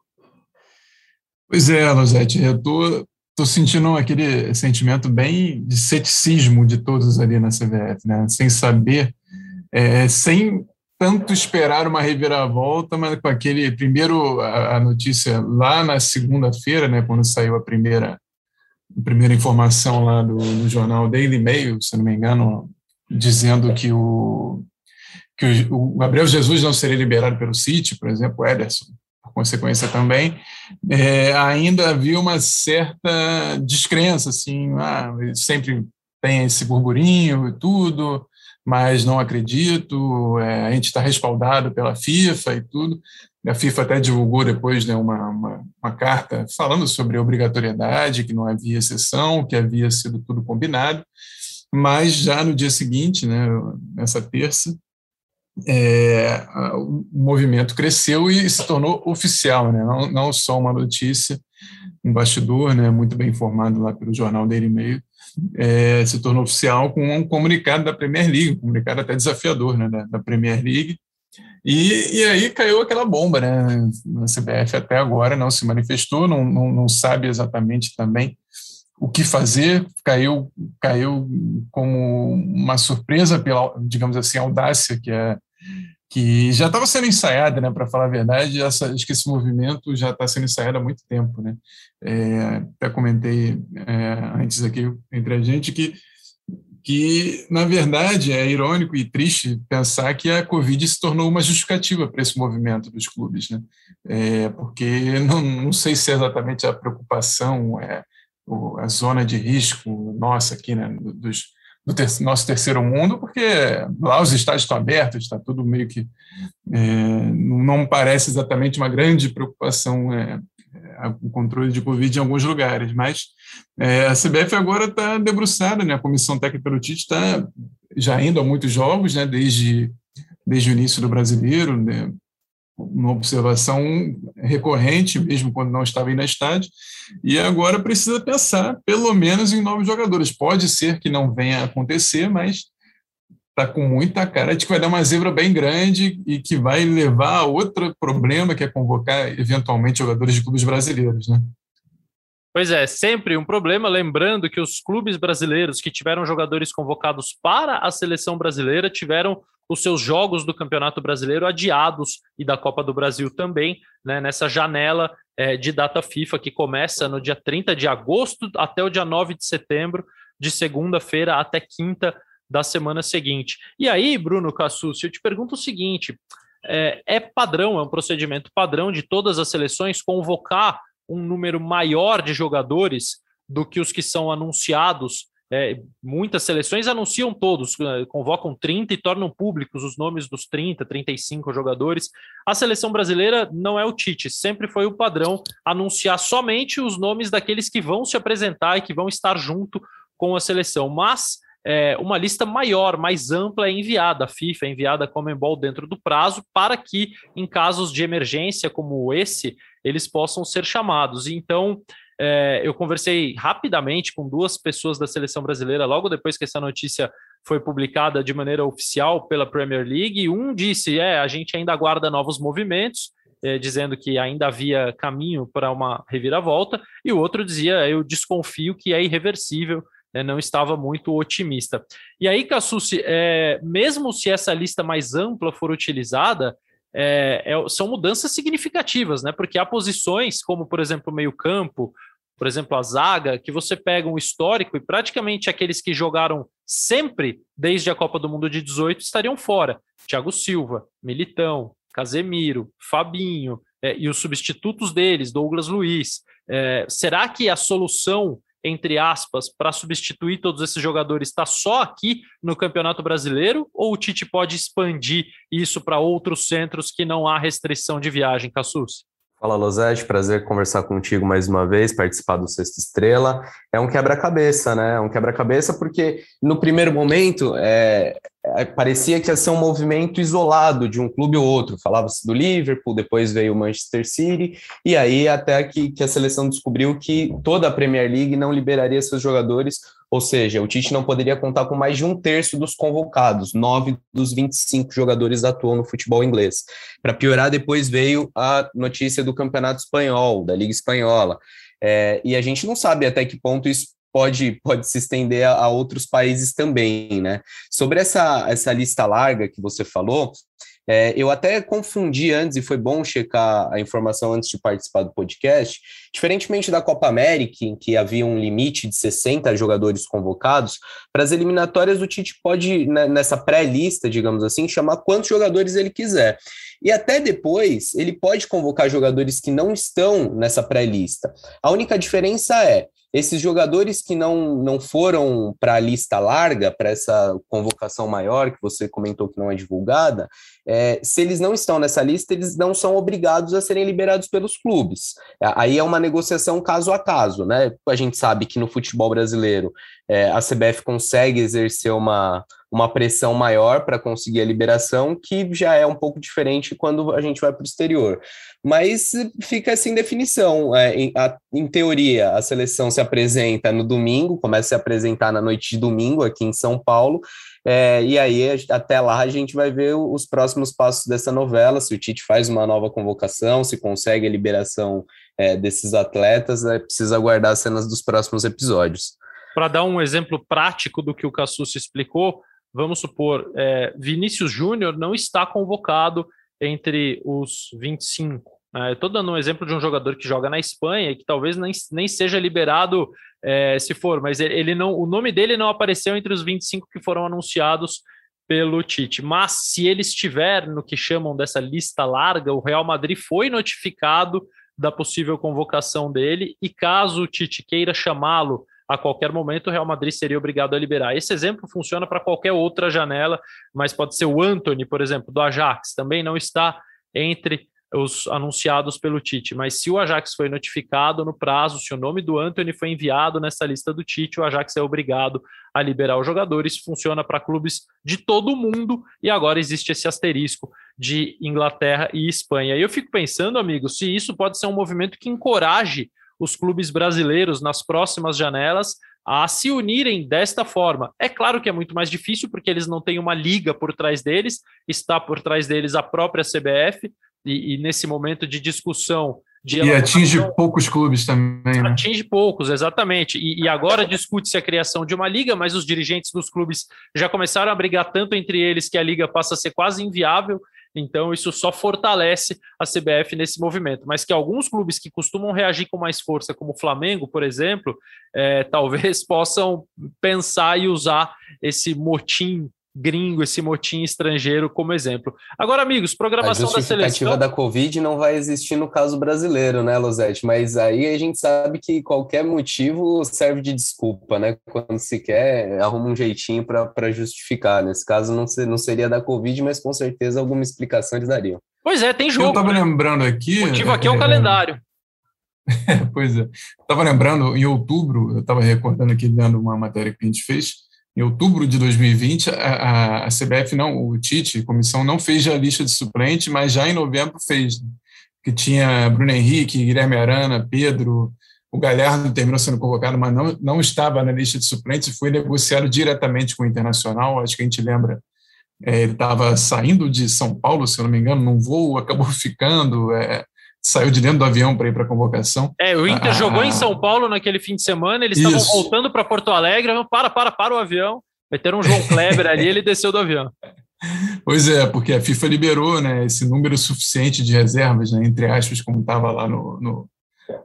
Pois é, Rosete, eu tô, tô sentindo aquele sentimento bem de ceticismo de todos ali na CBF, né? Sem saber, é, sem tanto esperar uma reviravolta, mas com aquele primeiro a, a notícia lá na segunda-feira, né, quando saiu a primeira a primeira informação lá do, do, jornal Daily Mail, se não me engano, dizendo que o que o, o Gabriel Jesus não seria liberado pelo City, por exemplo, o Ederson, por consequência também, é, ainda havia uma certa descrença, assim, ah, sempre tem esse burburinho e tudo, mas não acredito. É, a gente está respaldado pela FIFA e tudo. A FIFA até divulgou depois né, uma, uma, uma, carta falando sobre a obrigatoriedade, que não havia exceção, que havia sido tudo combinado. Mas já no dia seguinte, né, nessa terça, é, o movimento cresceu e se tornou oficial, né, não, não só uma notícia, um bastidor né, muito bem informado lá pelo jornal Daily Mail, é, se tornou oficial com um comunicado da Premier League, um comunicado até desafiador né, da, da Premier League. E, e, aí caiu aquela bomba, né? A CBF até agora não se manifestou, não, não, não sabe exatamente também o que fazer, caiu, caiu como uma surpresa pela, digamos assim, audácia que é que já estava sendo ensaiada, né, para falar a verdade, essa, acho que esse movimento já está sendo ensaiado há muito tempo, né, é, até comentei é, antes aqui entre a gente que, que, na verdade, é irônico e triste pensar que a Covid se tornou uma justificativa para esse movimento dos clubes, né, é, porque não, não sei se é exatamente a preocupação, é, a zona de risco nossa aqui, né, dos do ter nosso terceiro mundo, porque lá os estádios estão abertos, está tudo meio que. É, não parece exatamente uma grande preocupação é, é, o controle de Covid em alguns lugares, mas é, a CBF agora está debruçada, né? a comissão técnica do Tite está já indo a muitos jogos, né? desde, desde o início do brasileiro, né? Uma observação recorrente, mesmo quando não estava aí na estádio, e agora precisa pensar, pelo menos, em novos jogadores. Pode ser que não venha a acontecer, mas está com muita cara de que vai dar uma zebra bem grande e que vai levar a outro problema, que é convocar, eventualmente, jogadores de clubes brasileiros, né? Pois é, sempre um problema. Lembrando que os clubes brasileiros que tiveram jogadores convocados para a seleção brasileira tiveram os seus jogos do Campeonato Brasileiro adiados e da Copa do Brasil também, né, nessa janela é, de data FIFA que começa no dia 30 de agosto até o dia 9 de setembro, de segunda-feira até quinta da semana seguinte. E aí, Bruno Cassucci, eu te pergunto o seguinte: é, é padrão, é um procedimento padrão de todas as seleções convocar um número maior de jogadores do que os que são anunciados É, muitas seleções anunciam todos, eh, convocam 30 e tornam públicos os nomes dos 30, 35 jogadores. A seleção brasileira não é o Tite, sempre foi o padrão anunciar somente os nomes daqueles que vão se apresentar e que vão estar junto com a seleção. Mas é, uma lista maior, mais ampla é enviada. A FIFA é enviada a Comembol dentro do prazo para que, em casos de emergência como esse, eles possam ser chamados. Então, é, eu conversei rapidamente com duas pessoas da seleção brasileira logo depois que essa notícia foi publicada de maneira oficial pela Premier League. Um disse: é, a gente ainda aguarda novos movimentos, é, dizendo que ainda havia caminho para uma reviravolta, e o outro dizia: eu desconfio que é irreversível. É, não estava muito otimista. E aí, Cassucci, é, mesmo se essa lista mais ampla for utilizada, é, é, são mudanças significativas, né? Porque há posições, como por exemplo o meio-campo, por exemplo, a zaga, que você pega um histórico e praticamente aqueles que jogaram sempre desde a Copa do Mundo de 18 estariam fora. Thiago Silva, Militão, Casemiro, Fabinho é, e os substitutos deles, Douglas Luiz. É, será que a solução entre aspas, para substituir todos esses jogadores está só aqui no Campeonato Brasileiro ou o Tite pode expandir isso para outros centros que não há restrição de viagem, Cassus? Fala, Losete, prazer conversar contigo mais uma vez, participar do Sexta Estrela. É um quebra-cabeça, né? É um quebra-cabeça porque no primeiro momento é, parecia que ia ser um movimento isolado de um clube ou outro. Falava-se do Liverpool, depois veio o Manchester City, e aí até que, que a seleção descobriu que toda a Premier League não liberaria seus jogadores ou seja, o Tite não poderia contar com mais de um terço dos convocados, nove dos 25 jogadores atuam no futebol inglês. Para piorar, depois veio a notícia do Campeonato Espanhol, da Liga Espanhola. É, e a gente não sabe até que ponto isso pode, pode se estender a, a, outros países também, né? Sobre essa, essa lista larga que você falou, é, eu até confundi antes, e foi bom checar a informação antes de participar do podcast. Diferentemente da Copa América, em que havia um limite de 60 jogadores convocados, para as eliminatórias o Tite pode, né, nessa pré-lista, digamos assim, chamar quantos jogadores ele quiser. E até depois, ele pode convocar jogadores que não estão nessa pré-lista. A única diferença é esses jogadores que não, não foram para a lista larga, para essa convocação maior que você comentou que não é divulgada, é, se eles não estão nessa lista, eles não são obrigados a serem liberados pelos clubes. Aí é uma negociação caso a caso, né? A gente sabe que no futebol brasileiro é, a CBF consegue exercer uma, uma pressão maior para conseguir a liberação, que já é um pouco diferente quando a gente vai para o exterior. Mas fica sem definição. É, em, a, em, teoria, a seleção se apresenta no domingo, começa a se apresentar na noite de domingo aqui em São Paulo, é, e aí até lá a gente vai ver os próximos passos dessa novela, se o Tite faz uma nova convocação, se consegue a liberação é, desses atletas, é, precisa aguardar as cenas dos próximos episódios. Para dar um exemplo prático do que o Cassus explicou, vamos supor, é, Vinícius Júnior não está convocado entre os 25. Né? Estou dando um exemplo de um jogador que joga na Espanha e que talvez nem, nem seja liberado é, se for, mas ele não, o nome dele não apareceu entre os 25 que foram anunciados pelo Tite. Mas se ele estiver no que chamam dessa lista larga, o Real Madrid foi notificado da possível convocação dele e caso o Tite queira chamá-lo a qualquer momento o Real Madrid seria obrigado a liberar. Esse exemplo funciona para qualquer outra janela, mas pode ser o Anthony, por exemplo, do Ajax, também não está entre os anunciados pelo Tite, mas se o Ajax foi notificado no prazo, se o nome do Anthony foi enviado nessa lista do Tite, o Ajax é obrigado a liberar o jogador. Isso funciona para clubes de todo o mundo e agora existe esse asterisco de Inglaterra e Espanha. E eu fico pensando, amigo, se isso pode ser um movimento que encoraje os clubes brasileiros nas próximas janelas a se unirem desta forma. É claro que é muito mais difícil, porque eles não têm uma liga por trás deles, está por trás deles a própria CBF, e, e nesse momento de discussão. De e atinge poucos clubes também. Né? Atinge poucos, exatamente. E, e agora discute-se a criação de uma liga, mas os dirigentes dos clubes já começaram a brigar tanto entre eles que a liga passa a ser quase inviável então, isso só fortalece a CBF nesse movimento. Mas que alguns clubes que costumam reagir com mais força, como o Flamengo, por exemplo, é, [LAUGHS] talvez possam pensar e usar esse motim gringo, esse motim estrangeiro como exemplo. Agora, amigos, programação da seleção... A justificativa da Covid não vai existir no caso brasileiro, né, Losete? Mas aí a gente sabe que qualquer motivo serve de desculpa, né? Quando se quer, arruma um jeitinho para justificar. Nesse caso, não, ser, não seria da Covid, mas com certeza alguma explicação eles dariam. Pois é, tem jogo. Eu estava né? lembrando aqui... O motivo aqui é, é o calendário. [LAUGHS] pois é. Estava lembrando, em outubro, eu estava recordando aqui, lendo uma matéria que a gente fez, em outubro de 2020, a, a, CBF não, o Tite, a comissão, não fez a lista de suplente, mas já em novembro fez, que tinha Bruno Henrique, Guilherme Arana, Pedro, o Galhardo terminou sendo convocado, mas não, não estava na lista de suplentes e foi negociado diretamente com o Internacional, acho que a gente lembra, é, ele estava saindo de São Paulo, se eu não me engano, num voo, acabou [LAUGHS] ficando, é, saiu de dentro do avião para ir para a convocação. É, o Inter ah, jogou em São Paulo naquele fim de semana, eles estavam voltando para Porto Alegre, para, para, para o avião, meteram um João [LAUGHS] Kleber ali, ele desceu do avião. Pois é, porque a FIFA liberou né, esse número suficiente de reservas, né, entre aspas, como estava lá no, no,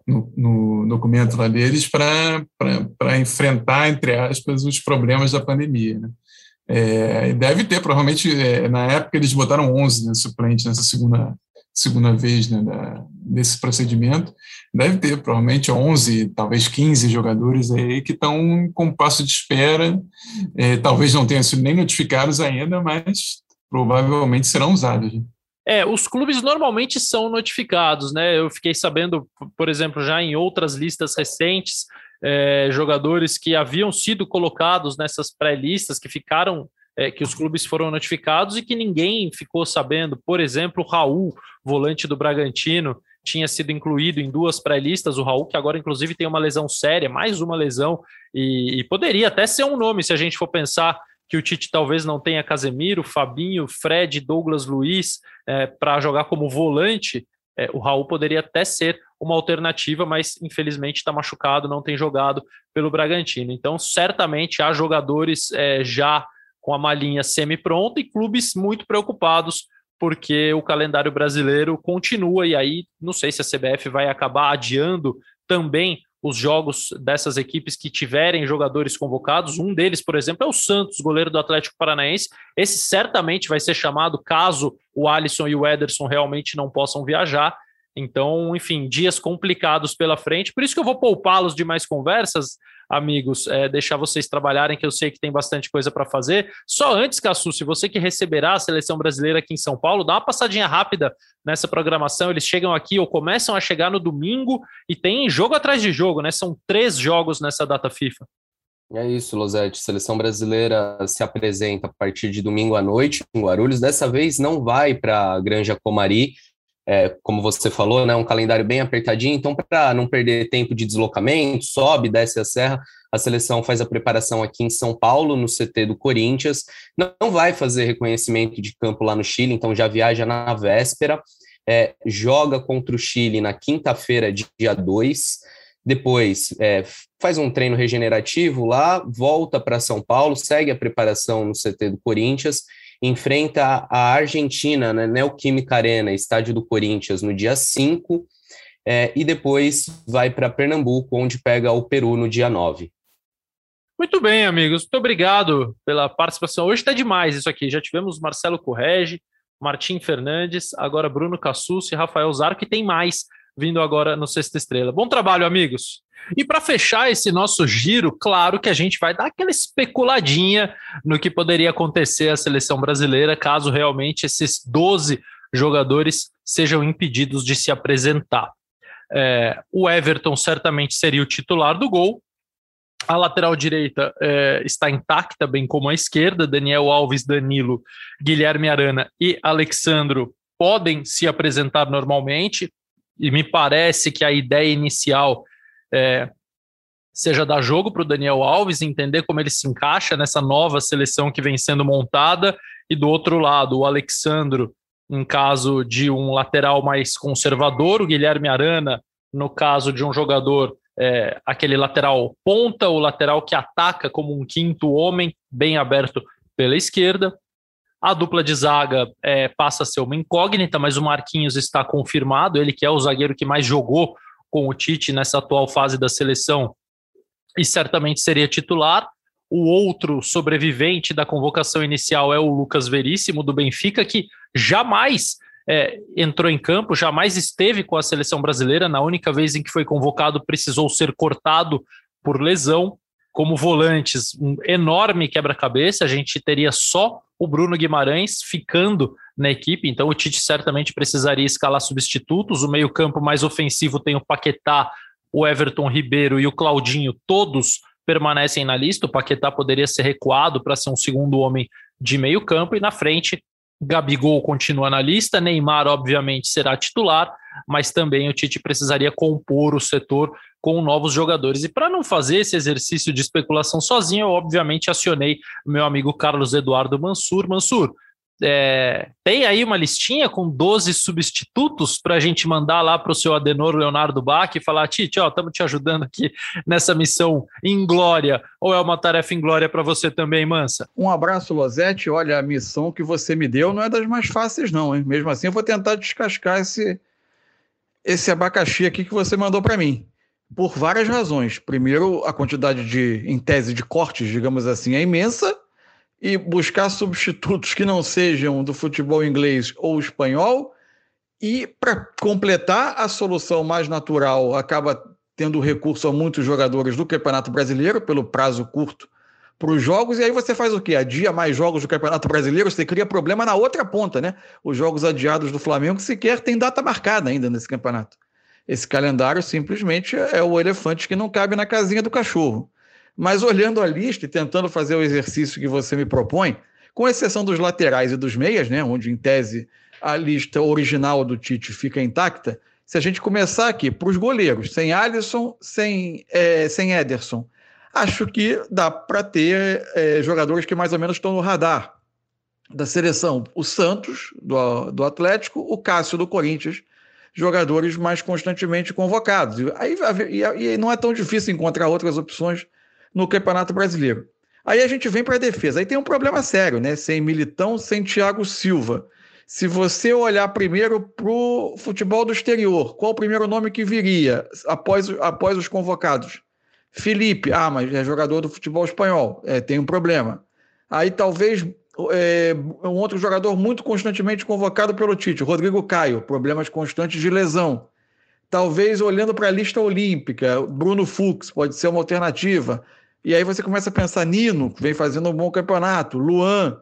no, no, documento lá deles, para enfrentar, entre aspas, os problemas da pandemia. Né. É, deve ter, provavelmente, é, na época eles botaram 11 né, suplentes nessa segunda segunda vez né, da, desse procedimento, deve ter provavelmente 11, talvez 15 jogadores aí que estão com passo de espera, é, talvez não tenham sido nem notificados ainda, mas provavelmente serão usados. Né? É, os clubes normalmente são notificados, né? Eu fiquei sabendo, por exemplo, já em outras listas recentes, é, jogadores que haviam sido colocados nessas pré-listas, que ficaram é, que os clubes foram notificados e que ninguém ficou sabendo. Por exemplo, o Raul, volante do Bragantino, tinha sido incluído em duas pré-listas. O Raul, que agora, inclusive, tem uma lesão séria, mais uma lesão, e, e poderia até ser um nome se a gente for pensar que o Tite talvez não tenha Casemiro, Fabinho, Fred, Douglas Luiz é, para jogar como volante. É, o Raul poderia até ser uma alternativa, mas infelizmente está machucado, não tem jogado pelo Bragantino. Então, certamente há jogadores é, já com a malinha semi-pronta e clubes muito preocupados porque o calendário brasileiro continua e aí não sei se a CBF vai acabar adiando também os jogos dessas equipes que tiverem jogadores convocados. Um deles, por exemplo, é o Santos, goleiro do Atlético Paranaense. Esse certamente vai ser chamado caso o Alisson e o Ederson realmente não possam viajar. Então, enfim, dias complicados pela frente. Por isso que eu vou poupá-los de mais conversas, amigos, é, deixar vocês trabalharem, que eu sei que tem bastante coisa para fazer. Só antes, Cassu, se você que receberá a seleção brasileira aqui em São Paulo, dá uma passadinha rápida nessa programação. Eles chegam aqui ou começam a chegar no domingo e tem jogo atrás de jogo, né? São três jogos nessa data FIFA. É isso, Losete. Seleção brasileira se apresenta a partir de domingo à noite em Guarulhos. Dessa vez não vai para Granja Comari, é, como você falou, né, um calendário bem apertadinho, então para não perder tempo de deslocamento, sobe, desce a serra, a seleção faz a preparação aqui em São Paulo, no CT do Corinthians, não vai fazer reconhecimento de campo lá no Chile, então já viaja na véspera, é, joga contra o Chile na quinta-feira, dia 2, depois é, faz um treino regenerativo lá, volta para São Paulo, segue a preparação no CT do Corinthians, enfrenta a Argentina na né, Neoquímica Arena, estádio do Corinthians, no dia 5, é, e depois vai para Pernambuco, onde pega o Peru no dia 9. Muito bem, amigos. Muito obrigado pela participação. Hoje está demais isso aqui. Já tivemos Marcelo Correge, Martim Fernandes, agora Bruno Cassus e Rafael Zarco, que tem mais vindo agora no Sexta Estrela. Bom trabalho, amigos. E para fechar esse nosso giro, claro que a gente vai dar aquela especuladinha no que poderia acontecer à seleção brasileira caso realmente esses 12 jogadores sejam impedidos de se apresentar. É, o Everton certamente seria o titular do gol. A lateral direita é, está intacta, bem como a esquerda. Daniel Alves, Danilo, Guilherme Arana e Alexandro podem se apresentar normalmente. E me parece que a ideia inicial é, seja dar jogo para o Daniel Alves, entender como ele se encaixa nessa nova seleção que vem sendo montada, e do outro lado, o Alexandro, em caso de um lateral mais conservador, o Guilherme Arana, no caso de um jogador, é, aquele lateral ponta, o lateral que ataca como um quinto homem, bem aberto pela esquerda. A dupla de zaga é, passa a ser uma incógnita, mas o Marquinhos está confirmado, ele que é o zagueiro que mais jogou com o Tite nessa atual fase da seleção e certamente seria titular. O outro sobrevivente da convocação inicial é o Lucas Veríssimo, do Benfica, que jamais é, entrou em campo, jamais esteve com a seleção brasileira. Na única vez em que foi convocado, precisou ser cortado por lesão. Como volantes, um enorme quebra-cabeça. A gente teria só o Bruno Guimarães ficando na equipe, então o Tite certamente precisaria escalar substitutos. O meio-campo mais ofensivo tem o Paquetá, o Everton Ribeiro e o Claudinho, todos permanecem na lista. O Paquetá poderia ser recuado para ser um segundo homem de meio-campo, e na frente, Gabigol continua na lista, Neymar, obviamente, será titular, mas também o Tite precisaria compor o setor com novos jogadores. E para não fazer esse exercício de especulação sozinho, eu obviamente acionei meu amigo Carlos Eduardo Mansur. Mansur, é, tem aí uma listinha com 12 substitutos para a gente mandar lá para o seu Adenor Leonardo Bach e falar: Tite, estamos te ajudando aqui nessa missão inglória. Ou é uma tarefa inglória para você também, Mansa? Um abraço, Losete. Olha, a missão que você me deu não é das mais fáceis, não, hein? Mesmo assim, eu vou tentar descascar esse, esse abacaxi aqui que você mandou para mim. Por várias razões. Primeiro, a quantidade de, em tese, de cortes, digamos assim, é imensa e buscar substitutos que não sejam do futebol inglês ou espanhol. E para completar, a solução mais natural acaba tendo recurso a muitos jogadores do Campeonato Brasileiro, pelo prazo curto para os jogos, e aí você faz o quê? Adia mais jogos do Campeonato Brasileiro, você cria problema na outra ponta, né? Os jogos adiados do Flamengo sequer tem data marcada ainda nesse campeonato. Esse calendário simplesmente é o elefante que não cabe na casinha do cachorro. Mas olhando a lista e tentando fazer o exercício que você me propõe, com exceção dos laterais e dos meias, né, onde em tese a lista original do Tite fica intacta, se a gente começar aqui para os goleiros, sem Alisson, sem, é, sem Ederson, acho que dá para ter é, jogadores que mais ou menos estão no radar da seleção. O Santos, do, do Atlético, o Cássio, do Corinthians, jogadores mais constantemente convocados. Aí, e, e não é tão difícil encontrar outras opções no Campeonato Brasileiro. Aí a gente vem para a defesa. Aí tem um problema sério, né? Sem Militão, sem Thiago Silva. Se você olhar primeiro para o futebol do exterior, qual o primeiro nome que viria após, após os convocados? Felipe, ah, mas é jogador do futebol espanhol, é, tem um problema. Aí talvez é, um outro jogador muito constantemente convocado pelo Tite, Rodrigo Caio, problemas constantes de lesão. Talvez olhando para a lista olímpica, Bruno Fux pode ser uma alternativa. E aí você começa a pensar, Nino, que vem fazendo um bom campeonato, Luan,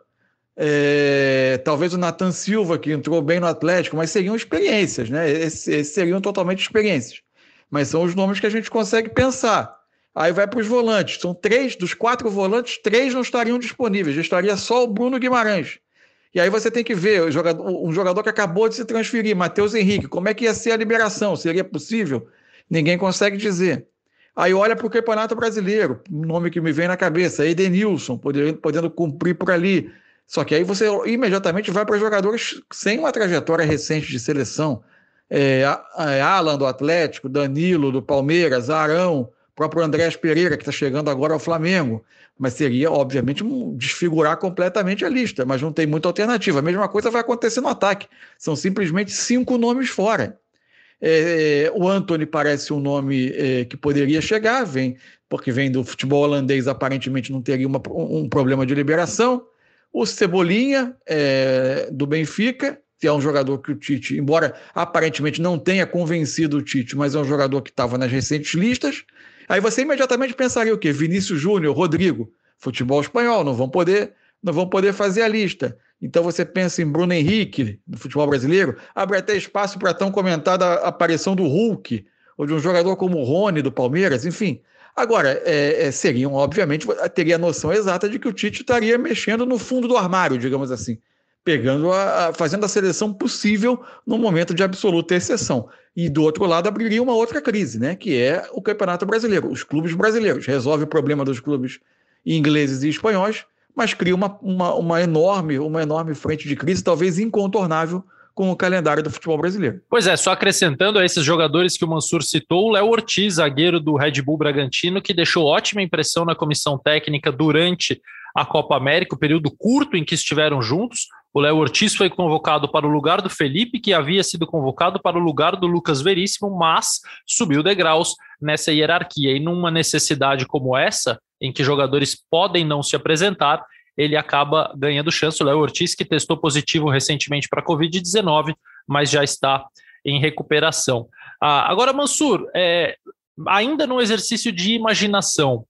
é, talvez o Nathan Silva, que entrou bem no Atlético, mas seriam experiências, né? Esses, esses seriam totalmente experiências. Mas são os nomes que a gente consegue pensar. Aí vai para os volantes. São três, dos quatro volantes, três não estariam disponíveis. Estaria só o Bruno Guimarães. E aí você tem que ver jogador, um jogador que acabou de se transferir, Matheus Henrique, como é que ia ser a liberação? Seria possível? Ninguém consegue dizer. Aí olha para o Campeonato Brasileiro, nome que me vem na cabeça, Edenilson, podendo, podendo cumprir por ali. Só que aí você imediatamente vai para jogadores sem uma trajetória recente de seleção. É, é, Alan do Atlético, Danilo do Palmeiras, Arão, próprio Andrés Pereira, que está chegando agora ao Flamengo. Mas seria, obviamente, um, desfigurar completamente a lista, mas não tem muita alternativa. A mesma coisa vai acontecer no ataque. São simplesmente cinco nomes fora. É, o Anthony parece um nome é, que poderia chegar, vem porque vem do futebol holandês, aparentemente não teria uma, um problema de liberação. O Cebolinha, é, do Benfica, que é um jogador que o Tite, embora aparentemente não tenha convencido o Tite, mas é um jogador que estava nas recentes listas. Aí você imediatamente pensaria o quê? Vinícius Júnior, Rodrigo, futebol espanhol, não vão poder, não vão poder fazer a lista. Então você pensa em Bruno Henrique, no futebol brasileiro, abre até espaço para tão comentada aparição do Hulk, ou de um jogador como o Rony do Palmeiras, enfim. Agora, é, é, seriam, obviamente, teria a noção exata de que o Tite estaria mexendo no fundo do armário, digamos assim, pegando a, a, fazendo a seleção possível no momento de absoluta exceção. E do outro lado abriria uma outra crise, né? Que é o Campeonato Brasileiro, os clubes brasileiros. Resolve o problema dos clubes ingleses e espanhóis, mas cria uma, uma, uma, enorme, uma enorme frente de crise, talvez incontornável, com o calendário do futebol brasileiro. Pois é, só acrescentando a esses jogadores que o Mansur citou, o Léo Ortiz, zagueiro do Red Bull Bragantino, que deixou ótima impressão na comissão técnica durante a Copa América, o período curto em que estiveram juntos. O Léo Ortiz foi convocado para o lugar do Felipe, que havia sido convocado para o lugar do Lucas Veríssimo, mas subiu degraus nessa hierarquia. E numa necessidade como essa, em que jogadores podem não se apresentar, ele acaba ganhando chance. O Léo Ortiz, que testou positivo recentemente para a Covid-19, mas já está em recuperação. Ah, agora, Mansur, é, ainda no exercício de imaginação,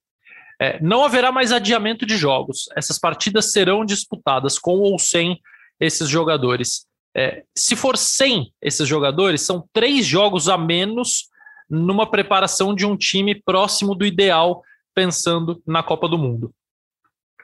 é, não haverá mais adiamento de jogos. Essas partidas serão disputadas com ou sem esses jogadores. É, se for sem esses jogadores, são três jogos a menos numa preparação de um time próximo do ideal, pensando na Copa do Mundo.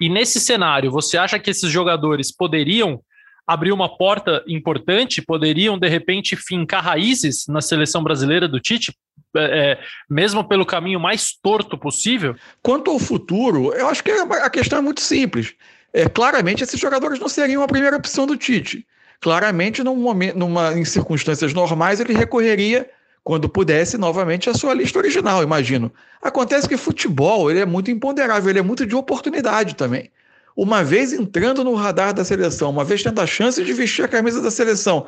E nesse cenário, você acha que esses jogadores poderiam abrir uma porta importante, poderiam de repente fincar raízes na seleção brasileira do Tite, é, é mesmo pelo caminho mais torto possível? Quanto ao futuro, eu acho que a questão é muito simples. É, claramente, esses jogadores não seriam a primeira opção do Tite. Claramente, num momento, numa, em circunstâncias normais, ele recorreria quando pudesse novamente a sua lista original, imagino. Acontece que futebol ele é muito imponderável, ele é muito de oportunidade também. Uma vez entrando no radar da seleção, uma vez tendo a chance de vestir a camisa da seleção,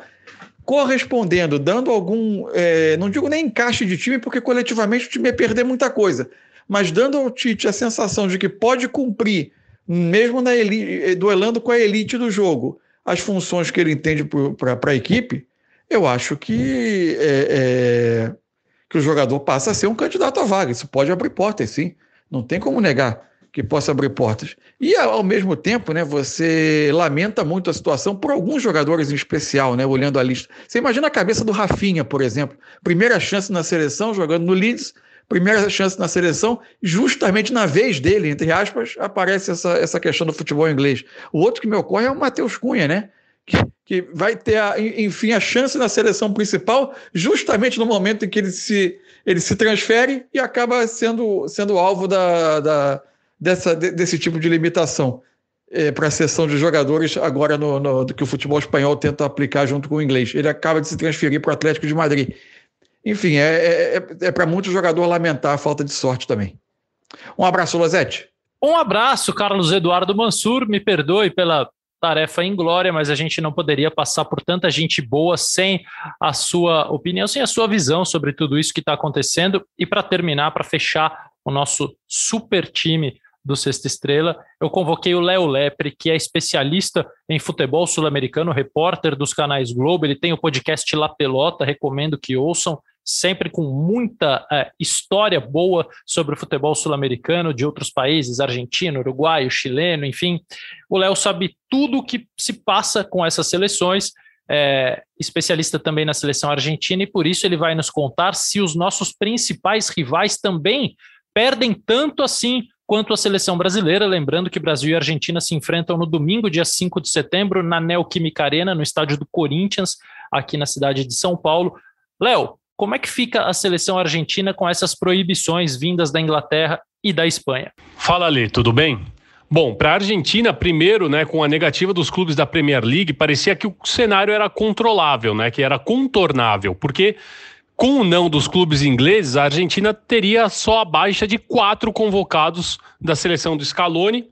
correspondendo, dando algum, é, não digo nem encaixe de time, porque coletivamente o time ia perder muita coisa, mas dando ao Tite a sensação de que pode cumprir, mesmo na elite, duelando com a elite do jogo, as funções que ele entende para a equipe, eu acho que, é, é, que o jogador passa a ser um candidato à vaga. Isso pode abrir portas, sim. Não tem como negar que possa abrir portas. E, ao mesmo tempo, né, você lamenta muito a situação por alguns jogadores em especial, né, olhando a lista. Você imagina a cabeça do Rafinha, por exemplo. Primeira chance na seleção, jogando no Leeds, primeira chance na seleção, justamente na vez dele, entre aspas, aparece essa, essa questão do futebol inglês. O outro que me ocorre é o Matheus Cunha, né? que, que vai ter, a, enfim, a chance na seleção principal, justamente no momento em que ele se, ele se transfere e acaba sendo, sendo alvo da, da dessa, desse tipo de limitação é, para a sessão de jogadores, agora no, no, que o futebol espanhol tenta aplicar junto com o inglês. Ele acaba de se transferir para o Atlético de Madrid. Enfim, é, é, é, é para muitos jogadores lamentar a falta de sorte também. Um abraço, Lozete. Um abraço, Carlos Eduardo Mansur. Me perdoe pela tarefa inglória, mas a gente não poderia passar por tanta gente boa sem a sua opinião, sem a sua visão sobre tudo isso que está acontecendo. E para terminar, para fechar o nosso super time do Sexta Estrela, eu convoquei o Léo Lepre, que é especialista em futebol sul-americano, repórter dos canais Globo. Ele tem o podcast La Pelota, recomendo que ouçam sempre com muita é, história boa sobre o futebol sul-americano de outros países, argentino, uruguaio, chileno, enfim. O Léo sabe tudo o que se passa com essas seleções, é, especialista também na seleção argentina, e por isso ele vai nos contar se os nossos principais rivais também perdem tanto assim quanto a seleção brasileira. Lembrando que Brasil e Argentina se enfrentam no domingo, dia 5 de setembro, na Neoquímica Arena, no estádio do Corinthians, aqui na cidade de São Paulo. Léo, como é que fica a seleção argentina com essas proibições vindas da Inglaterra e da Espanha? Fala, Lê, tudo bem? Bom, para a Argentina, primeiro, né, com a negativa dos clubes da Premier League, parecia que o cenário era controlável, né, que era contornável, porque com o não dos clubes ingleses, a Argentina teria só a baixa de quatro convocados da seleção do Scaloni,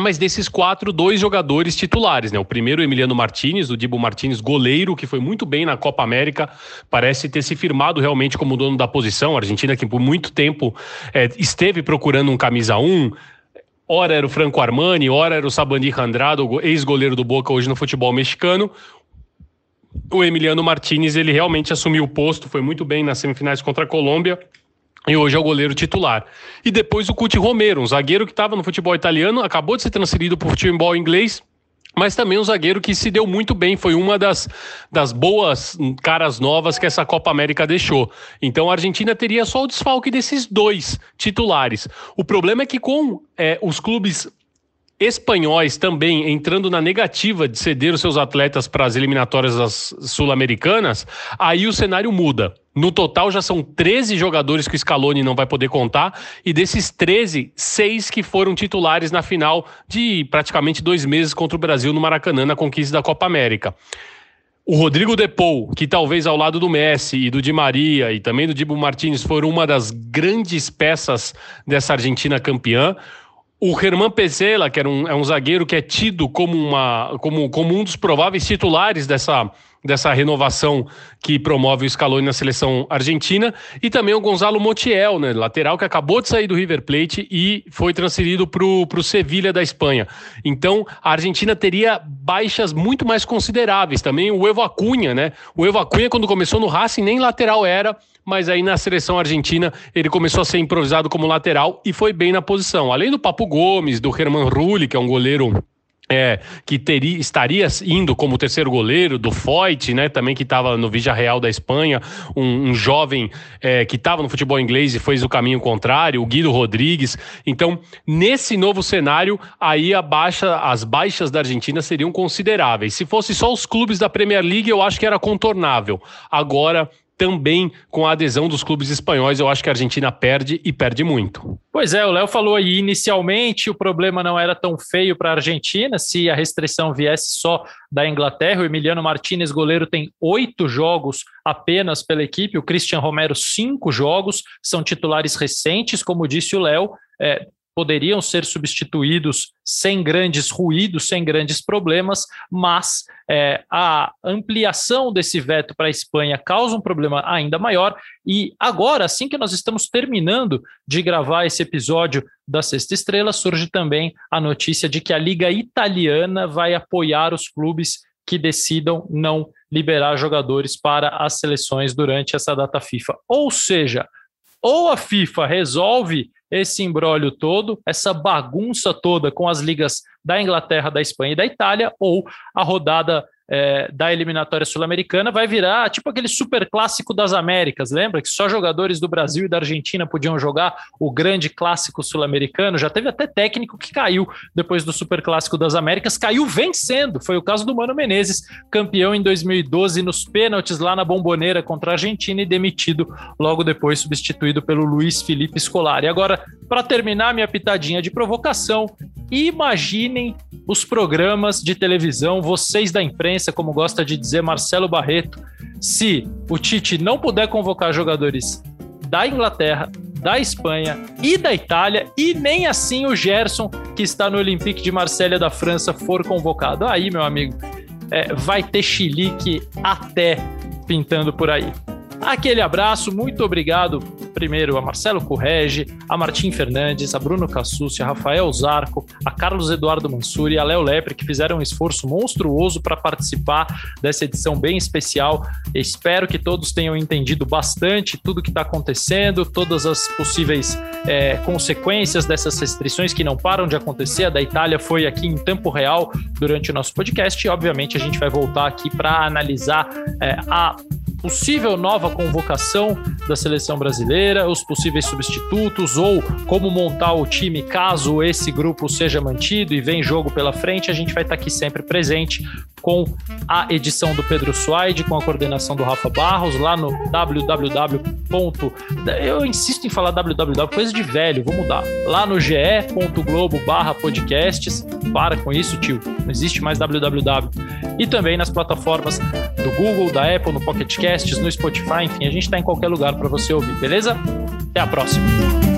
mas desses quatro, dois jogadores titulares, né? O primeiro, Emiliano Martinez, o Dibo Martinez, goleiro, que foi muito bem na Copa América, parece ter se firmado realmente como dono da posição. A Argentina, que por muito tempo é, esteve procurando um camisa 1, ora era o Franco Armani, ora era o Sabandi Andrade, ex-goleiro do Boca hoje no futebol mexicano. O Emiliano Martinez, ele realmente assumiu o posto, foi muito bem nas semifinais contra a Colômbia e hoje é o goleiro titular. E depois o Cuti Romero, um zagueiro que estava no futebol italiano, acabou de ser transferido para o futebol inglês, mas também um zagueiro que se deu muito bem, foi uma das, das boas caras novas que essa Copa América deixou. Então a Argentina teria só o desfalque desses dois titulares. O problema é que com é, os clubes espanhóis também entrando na negativa de ceder os seus atletas para as eliminatórias sul-americanas, aí o cenário muda. No total já são 13 jogadores que o Scaloni não vai poder contar, e desses 13, seis que foram titulares na final de praticamente dois meses contra o Brasil no Maracanã na conquista da Copa América. O Rodrigo Depou, que talvez ao lado do Messi e do Di Maria e também do Dibu Martinez foram uma das grandes peças dessa Argentina campeã. O Germán Pesela, que era um, é um zagueiro que é tido como, uma, como, como um dos prováveis titulares dessa, dessa renovação que promove o Scaloni na seleção argentina, e também o Gonzalo Montiel, né, lateral que acabou de sair do River Plate e foi transferido para o Sevilha da Espanha. Então, a Argentina teria baixas muito mais consideráveis. Também o Evo Acunha, né? O Evo Acunha, quando começou no Racing, nem lateral era, mas aí na seleção argentina ele começou a ser improvisado como lateral e foi bem na posição. Além do Papo Gomes, do Herman Rulli, que é um goleiro é, que teria, estaria indo como terceiro goleiro do Foyt, né, também que estava no Vigia Real da Espanha, um, um jovem é, que estava no futebol inglês e fez o caminho contrário, o Guido Rodrigues. Então, nesse novo cenário, aí a baixa, as baixas da Argentina seriam consideráveis. Se fosse só os clubes da Premier League, eu acho que era contornável. Agora, também com a adesão dos clubes espanhóis, eu acho que a Argentina perde e perde muito. Pois é, o Léo falou aí, inicialmente o problema não era tão feio para a Argentina, se a restrição viesse só da Inglaterra. O Emiliano Martinez, goleiro, tem oito jogos apenas pela equipe, o Christian Romero, cinco jogos, são titulares recentes, como disse o Léo. É, poderiam ser substituídos sem grandes ruídos, sem grandes problemas, mas é, a ampliação desse veto para a Espanha causa um problema ainda maior. E agora, assim que nós estamos terminando de gravar esse episódio da Sexta Estrela, surge também a notícia de que a Liga Italiana vai apoiar os clubes que decidam não liberar jogadores para as seleções durante essa data FIFA. Ou seja, ou a FIFA resolve esse embrólio todo, essa bagunça toda com as ligas da Inglaterra, da Espanha e da Itália, ou a rodada é, da eliminatória sul-americana vai virar tipo aquele super clássico das Américas, lembra? Que só jogadores do Brasil e da Argentina podiam jogar o grande clássico sul-americano. Já teve até técnico que caiu depois do super clássico das Américas, caiu vencendo. Foi o caso do Mano Menezes, campeão em 2012 nos pênaltis lá na Bomboneira contra a Argentina e demitido logo depois, substituído pelo Luiz Felipe Scolari. Agora, para terminar minha pitadinha de provocação, imaginem os programas de televisão, vocês da imprensa, como gosta de dizer Marcelo Barreto, se o Tite não puder convocar jogadores da Inglaterra, da Espanha e da Itália, e nem assim o Gerson, que está no Olympique de Marselha da França, for convocado. Aí, meu amigo, é, vai ter chilique até pintando por aí. Aquele abraço, muito obrigado primeiro a Marcelo Correge, a Martim Fernandes, a Bruno Cassucci, a Rafael Zarco, a Carlos Eduardo Mansuri e a Léo Lepre, que fizeram um esforço monstruoso para participar dessa edição bem especial. Espero que todos tenham entendido bastante tudo que está acontecendo, todas as possíveis é, consequências dessas restrições que não param de acontecer. A da Itália foi aqui em tempo real durante o nosso podcast e, obviamente, a gente vai voltar aqui para analisar é, a possível nova convocação da seleção brasileira, os possíveis substitutos ou como montar o time caso esse grupo seja mantido e vem jogo pela frente, a gente vai estar aqui sempre presente com a edição do Pedro Suaide, com a coordenação do Rafa Barros, lá no www. Eu insisto em falar www, coisa de velho, vou mudar. Lá no ge.globo barra podcasts. Para com isso, tio. Não existe mais www. E também nas plataformas do Google, da Apple, no Pocket Casts, no Spotify, enfim, a gente está em qualquer lugar para você ouvir, beleza? Até a próxima.